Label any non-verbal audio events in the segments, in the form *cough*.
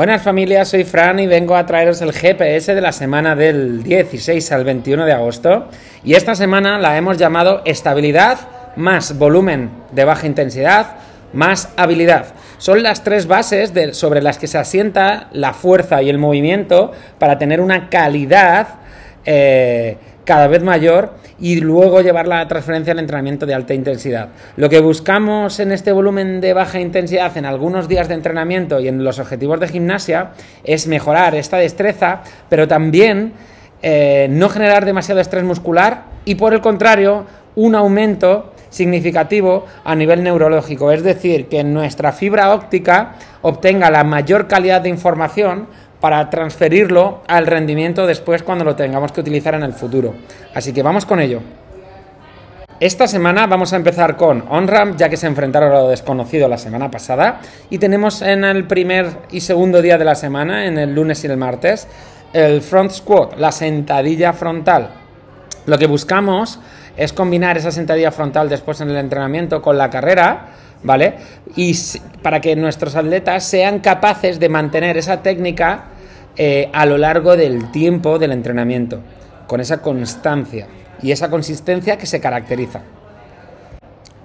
Buenas familias, soy Fran y vengo a traeros el GPS de la semana del 16 al 21 de agosto. Y esta semana la hemos llamado estabilidad más volumen de baja intensidad más habilidad. Son las tres bases sobre las que se asienta la fuerza y el movimiento para tener una calidad eh, cada vez mayor y luego llevar la transferencia al entrenamiento de alta intensidad. Lo que buscamos en este volumen de baja intensidad en algunos días de entrenamiento y en los objetivos de gimnasia es mejorar esta destreza, pero también eh, no generar demasiado estrés muscular y por el contrario un aumento significativo a nivel neurológico, es decir, que nuestra fibra óptica obtenga la mayor calidad de información para transferirlo al rendimiento después cuando lo tengamos que utilizar en el futuro. Así que vamos con ello. Esta semana vamos a empezar con OnRamp, ya que se enfrentaron a lo desconocido la semana pasada. Y tenemos en el primer y segundo día de la semana, en el lunes y el martes, el front squat, la sentadilla frontal. Lo que buscamos es combinar esa sentadilla frontal después en el entrenamiento con la carrera ¿vale? Y para que nuestros atletas sean capaces de mantener esa técnica eh, a lo largo del tiempo del entrenamiento, con esa constancia y esa consistencia que se caracteriza.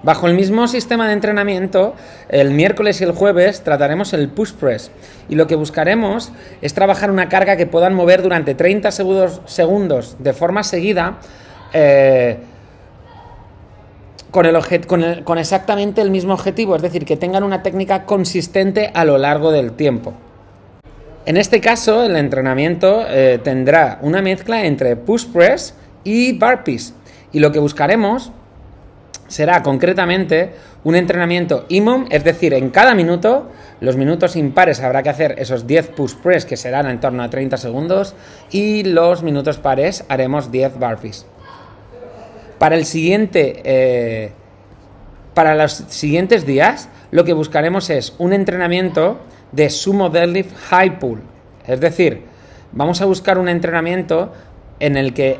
Bajo el mismo sistema de entrenamiento, el miércoles y el jueves trataremos el push press y lo que buscaremos es trabajar una carga que puedan mover durante 30 segundos, de forma seguida eh, con, exactamente el mismo objetivo, es decir, que tengan una técnica consistente a lo largo del tiempo. En este caso, el entrenamiento eh, tendrá una mezcla entre push press y burpees. Y lo que buscaremos será concretamente un entrenamiento IMOM, es decir, en cada minuto, los minutos impares habrá que hacer esos 10 push press que serán en torno a 30 segundos y los minutos pares haremos 10 burpees. Para el siguiente. Eh, para los siguientes días, lo que buscaremos es un entrenamiento de sumo deadlift high pull. Es decir, vamos a buscar un entrenamiento en el que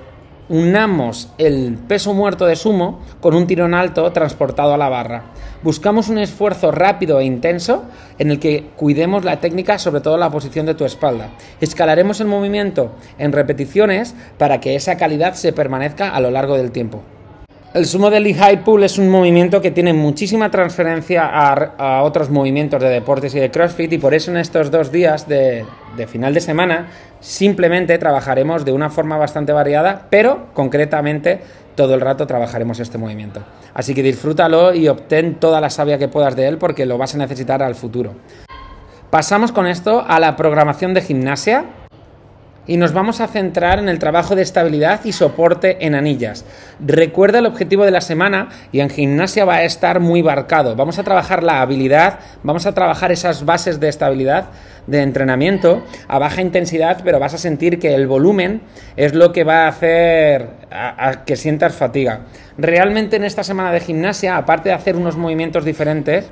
unamos el peso muerto de sumo con un tirón alto transportado a la barra. Buscamos un esfuerzo rápido e intenso en el que cuidemos la técnica, sobre todo la posición de tu espalda. Escalaremos el movimiento en repeticiones para que esa calidad se permanezca a lo largo del tiempo. El sumo del high pull es un movimiento que tiene muchísima transferencia a, otros movimientos de deportes y de CrossFit y por eso en estos dos días de, de final de semana simplemente trabajaremos de una forma bastante variada, pero concretamente todo el rato trabajaremos este movimiento. Así que disfrútalo y obtén toda la savia que puedas de él porque lo vas a necesitar al futuro. Pasamos con esto a la programación de gimnasia y nos vamos a centrar en el trabajo de estabilidad y soporte en anillas. Recuerda el objetivo de la semana y en gimnasia va a estar muy marcado. Vamos a trabajar la habilidad, vamos a trabajar esas bases de estabilidad de entrenamiento a baja intensidad, pero vas a sentir que el volumen es lo que va a hacer a, que sientas fatiga. Realmente en esta semana de gimnasia, aparte de hacer unos movimientos diferentes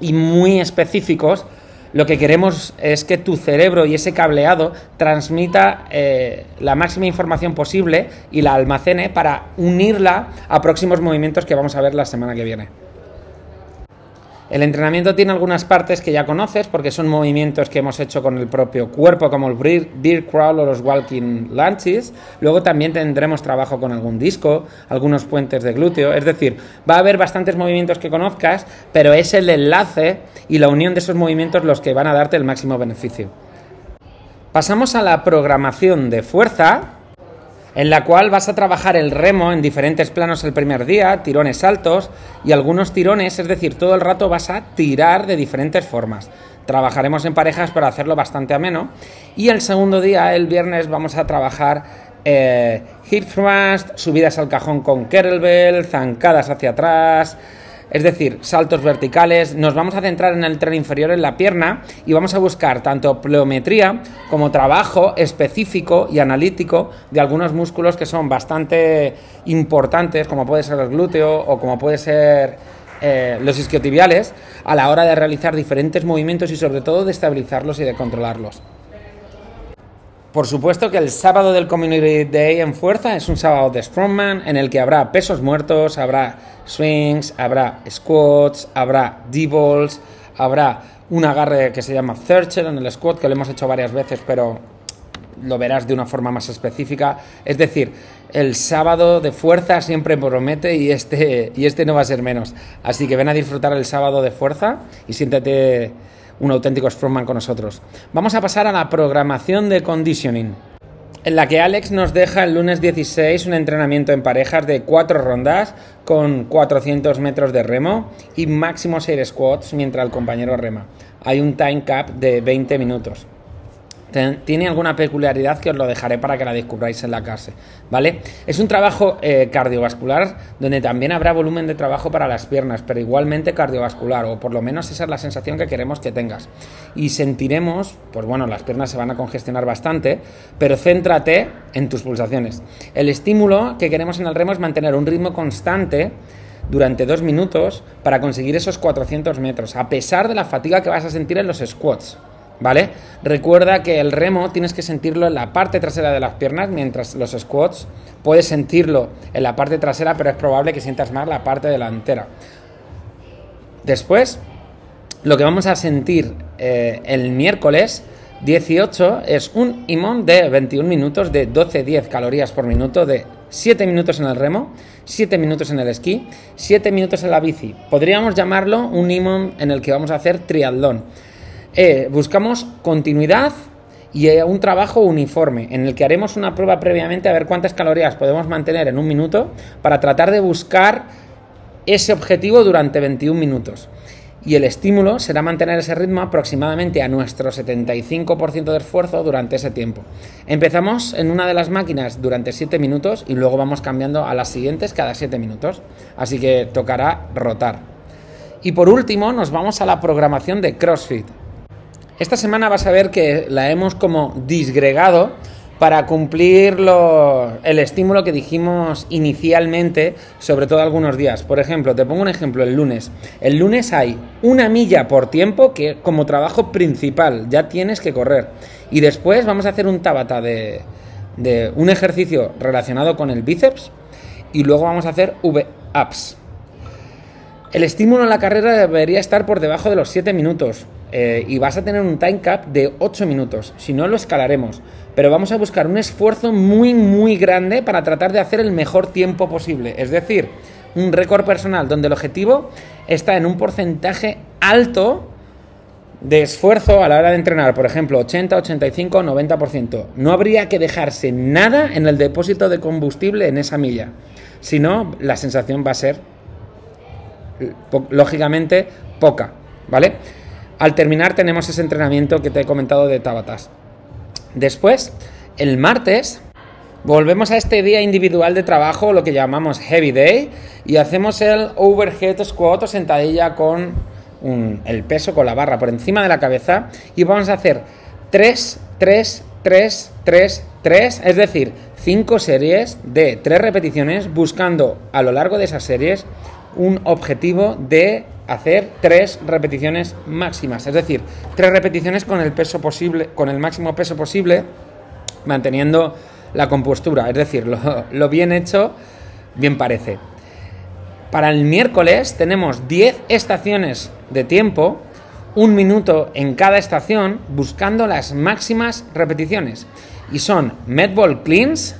y muy específicos, lo que queremos es que tu cerebro y ese cableado transmita eh, la máxima información posible y la almacene para unirla a próximos movimientos que vamos a ver la semana que viene. El entrenamiento tiene algunas partes que ya conoces porque son movimientos que hemos hecho con el propio cuerpo, como el beer crawl o los walking lunges. Luego también tendremos trabajo con algún disco, algunos puentes de glúteo. Es decir, va a haber bastantes movimientos que conozcas, pero es el enlace y la unión de esos movimientos los que van a darte el máximo beneficio. Pasamos a la programación de fuerza en la cual vas a trabajar el remo en diferentes planos el primer día, tirones altos y algunos tirones, es decir, todo el rato vas a tirar de diferentes formas. Trabajaremos en parejas para hacerlo bastante ameno. Y el segundo día, el viernes, vamos a trabajar eh, hip thrust, subidas al cajón con kettlebell, zancadas hacia atrás, es decir, saltos verticales. Nos vamos a centrar en el tren inferior, en la pierna, y vamos a buscar tanto pliometría como trabajo específico y analítico de algunos músculos que son bastante importantes, como puede ser el glúteo o como puede ser eh, los isquiotibiales, a la hora de realizar diferentes movimientos y sobre todo de estabilizarlos y de controlarlos. Por supuesto que el sábado del Community Day en fuerza es un sábado de Strongman en el que habrá pesos muertos, habrá swings, habrá squats, habrá D-balls, habrá un agarre que se llama Thircher en el squat, que lo hemos hecho varias veces, pero lo verás de una forma más específica. Es decir, el sábado de fuerza siempre promete y este, y este no va a ser menos. Así que ven a disfrutar el sábado de fuerza y siéntete un auténtico strongman con nosotros. Vamos a pasar a la programación de conditioning, en la que Alex nos deja el lunes 16 un entrenamiento en parejas de cuatro rondas con 400 metros de remo y máximo 6 squats mientras el compañero rema. Hay un time cap de 20 minutos tiene alguna peculiaridad que os lo dejaré para que la descubráis en la clase, ¿vale? Es un trabajo eh, cardiovascular donde también habrá volumen de trabajo para las piernas, pero igualmente cardiovascular, o por lo menos esa es la sensación que queremos que tengas. Y sentiremos, pues bueno, las piernas se van a congestionar bastante, pero céntrate en tus pulsaciones. El estímulo que queremos en el remo es mantener un ritmo constante durante dos minutos para conseguir esos 400 metros, a pesar de la fatiga que vas a sentir en los squats. ¿Vale? Recuerda que el remo tienes que sentirlo en la parte trasera de las piernas, mientras los squats puedes sentirlo en la parte trasera, pero es probable que sientas más la parte delantera. Después, lo que vamos a sentir eh, el miércoles 18 es un imón de 21 minutos de 12-10 calorías por minuto de 7 minutos en el remo, 7 minutos en el esquí, 7 minutos en la bici. Podríamos llamarlo un imón en el que vamos a hacer triatlón. Eh, buscamos continuidad y eh, un trabajo uniforme en el que haremos una prueba previamente a ver cuántas calorías podemos mantener en un minuto para tratar de buscar ese objetivo durante 21 minutos. Y el estímulo será mantener ese ritmo aproximadamente a nuestro 75% de esfuerzo durante ese tiempo. Empezamos en una de las máquinas durante 7 minutos y luego vamos cambiando a las siguientes cada 7 minutos. Así que tocará rotar. Y por último nos vamos a la programación de CrossFit. Esta semana vas a ver que la hemos como disgregado para cumplir el estímulo que dijimos inicialmente, sobre todo algunos días. Por ejemplo, te pongo un ejemplo, el lunes. El lunes hay una milla por tiempo que como trabajo principal ya tienes que correr. Y después vamos a hacer un tabata de, de un ejercicio relacionado con el bíceps y luego vamos a hacer V-ups. El estímulo en la carrera debería estar por debajo de los 7 minutos. Eh, y vas a tener un time cap de 8 minutos. Si no, lo escalaremos. Pero vamos a buscar un esfuerzo muy, muy grande para tratar de hacer el mejor tiempo posible. Es decir, un récord personal donde el objetivo está en un porcentaje alto de esfuerzo a la hora de entrenar, por ejemplo, 80, 85, 90%. No habría que dejarse nada en el depósito de combustible en esa milla. Si no, la sensación va a ser, lógicamente, poca. ¿Vale? Al terminar tenemos ese entrenamiento que te he comentado de Tabatas. Después, el martes, volvemos a este día individual de trabajo, lo que llamamos Heavy Day, y hacemos el overhead squat o sentadilla con el peso, con la barra por encima de la cabeza, y vamos a hacer 3, 3, 3, 3, 3, es decir, 5 series de 3 repeticiones, buscando a lo largo de esas series un objetivo de hacer tres repeticiones máximas, es decir, tres repeticiones con el peso posible, con el máximo peso posible, manteniendo la compostura, es decir, lo, bien hecho, bien parece. Para el miércoles tenemos 10 estaciones de tiempo, un minuto en cada estación, buscando las máximas repeticiones. Y son Medball Cleans,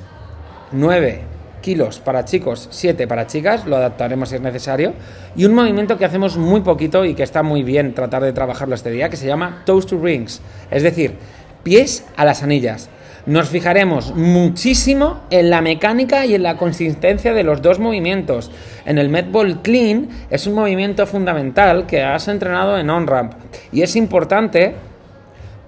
9 kilos para chicos, 7 para chicas, lo adaptaremos si es necesario. Y un movimiento que hacemos muy poquito y que está muy bien tratar de trabajarlo este día, que se llama toes to rings, es decir, pies a las anillas. Nos fijaremos muchísimo en la mecánica y en la consistencia de los dos movimientos. En el Medball Clean es un movimiento fundamental que has entrenado en on-ramp y es importante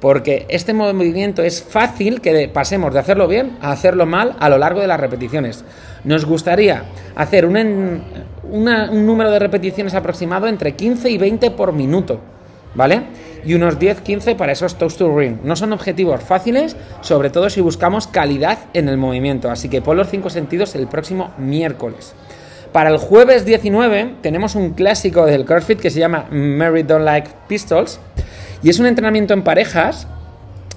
porque este movimiento es fácil que pasemos de hacerlo bien a hacerlo mal a lo largo de las repeticiones. Nos gustaría hacer un, número de repeticiones aproximado entre 15 y 20 por minuto, ¿vale? Y unos 10-15 para esos toast to ring. No son objetivos fáciles, sobre todo si buscamos calidad en el movimiento. Así que pon los 5 sentidos el próximo miércoles. Para el jueves 19 tenemos un clásico del CrossFit que se llama Mary Don't Like Pistols y es un entrenamiento en parejas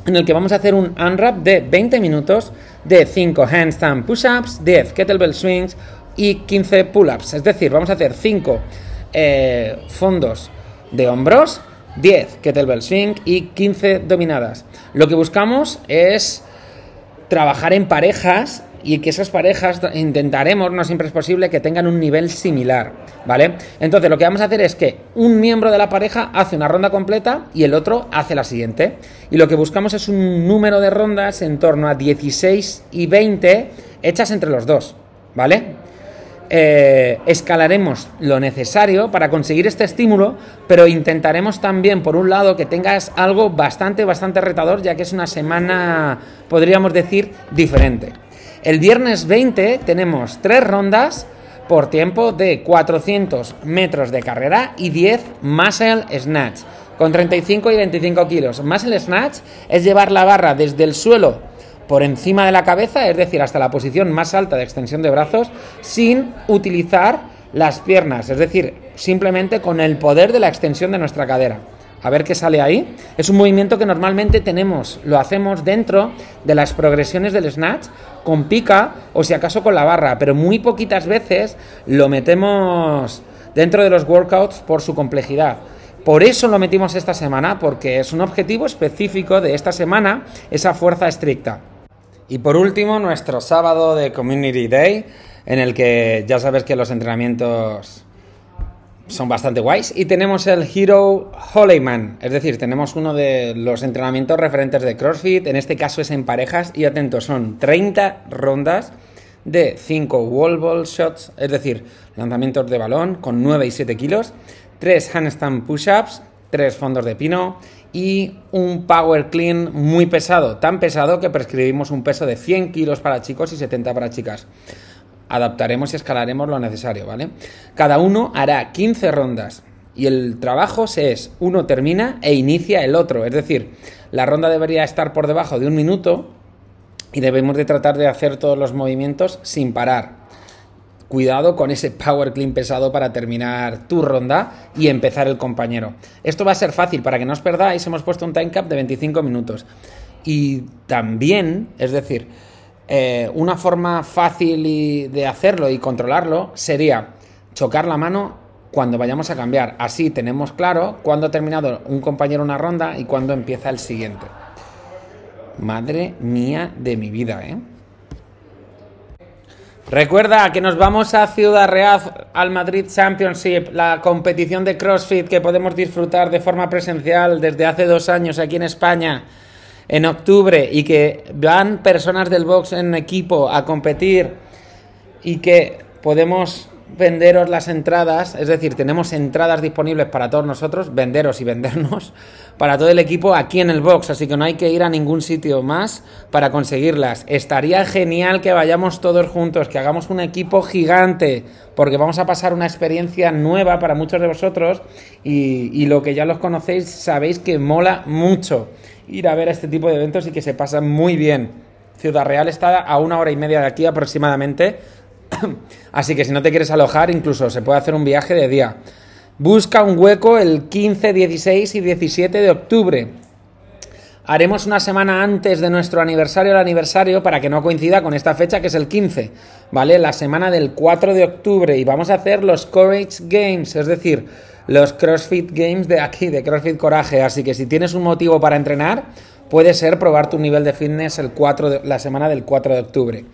en el que vamos a hacer un unwrap de 20 minutos de 5 handstand push-ups, 10 kettlebell swings y 15 pull-ups. Es decir, vamos a hacer 5 eh, fondos de hombros, 10 kettlebell swing y 15 dominadas. Lo que buscamos es trabajar en parejas y que esas parejas intentaremos, no siempre es posible, que tengan un nivel similar, ¿vale? Entonces lo que vamos a hacer es que un miembro de la pareja hace una ronda completa y el otro hace la siguiente. Y lo que buscamos es un número de rondas en torno a 16 y 20 hechas entre los dos, ¿vale? Eh, escalaremos lo necesario para conseguir este estímulo, pero intentaremos también, por un lado, que tengas algo bastante, bastante retador, ya que es una semana, podríamos decir, diferente. El viernes 20 tenemos tres rondas por tiempo de 400 metros de carrera y 10 muscle snatch, con 35 y 25 kilos. Muscle snatch es llevar la barra desde el suelo por encima de la cabeza, es decir, hasta la posición más alta de extensión de brazos, sin utilizar las piernas, es decir, simplemente con el poder de la extensión de nuestra cadera. A ver qué sale ahí. Es un movimiento que normalmente tenemos, lo hacemos dentro de las progresiones del snatch con pica o si acaso con la barra, pero muy poquitas veces lo metemos dentro de los workouts por su complejidad. Por eso lo metimos esta semana, porque es un objetivo específico de esta semana, esa fuerza estricta. Y por último, nuestro sábado de Community Day, en el que ya sabes que los entrenamientos son bastante guays. Y tenemos el Hero Holyman, es decir, tenemos uno de los entrenamientos referentes de CrossFit, en este caso es en parejas, y atentos, son 30 rondas de 5 wall ball shots, es decir, lanzamientos de balón con 9 y 7 kilos, 3 handstand push-ups, 3 fondos de pino, y un power clean muy pesado, tan pesado que prescribimos un peso de 100 kilos para chicos y 70 para chicas. Adaptaremos y escalaremos lo necesario, ¿vale? Cada uno hará 15 rondas y el trabajo es, uno termina e inicia el otro, es decir, la ronda debería estar por debajo de un minuto y debemos de tratar de hacer todos los movimientos sin parar cuidado con ese power clean pesado para terminar tu ronda y empezar el compañero. Esto va a ser fácil, para que no os perdáis, hemos puesto un time cap de 25 minutos. Y también, es decir, eh, una forma fácil de hacerlo y controlarlo sería chocar la mano cuando vayamos a cambiar. Así tenemos claro cuándo ha terminado un compañero una ronda y cuándo empieza el siguiente. Madre mía de mi vida, ¿eh? Recuerda que nos vamos a Ciudad Real al Madrid Championship, la competición de CrossFit que podemos disfrutar de forma presencial desde hace dos años aquí en España, en octubre, y que van personas del box en equipo a competir y que podemos venderos las entradas, es decir, tenemos entradas disponibles para todos nosotros, venderos y vendernos, *laughs* para todo el equipo aquí en el box, así que no hay que ir a ningún sitio más para conseguirlas. Estaría genial que vayamos todos juntos, que hagamos un equipo gigante, porque vamos a pasar una experiencia nueva para muchos de vosotros y, lo que ya los conocéis sabéis que mola mucho ir a ver este tipo de eventos y que se pasan muy bien. Ciudad Real está a una hora y media de aquí aproximadamente *clears throat* Así que si no te quieres alojar, incluso se puede hacer un viaje de día. Busca un hueco el 15, 16 y 17 de octubre. Haremos una semana antes de nuestro aniversario el aniversario para que no coincida con esta fecha que es el 15, ¿vale? La semana del 4 de octubre y vamos a hacer los Courage Games, es decir, los CrossFit Games de aquí, de CrossFit Coraje. Así que si tienes un motivo para entrenar, puede ser probar tu nivel de fitness el 4 la semana del 4 de octubre.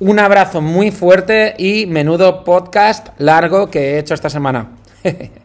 Un abrazo muy fuerte y menudo podcast largo que he hecho esta semana. *laughs*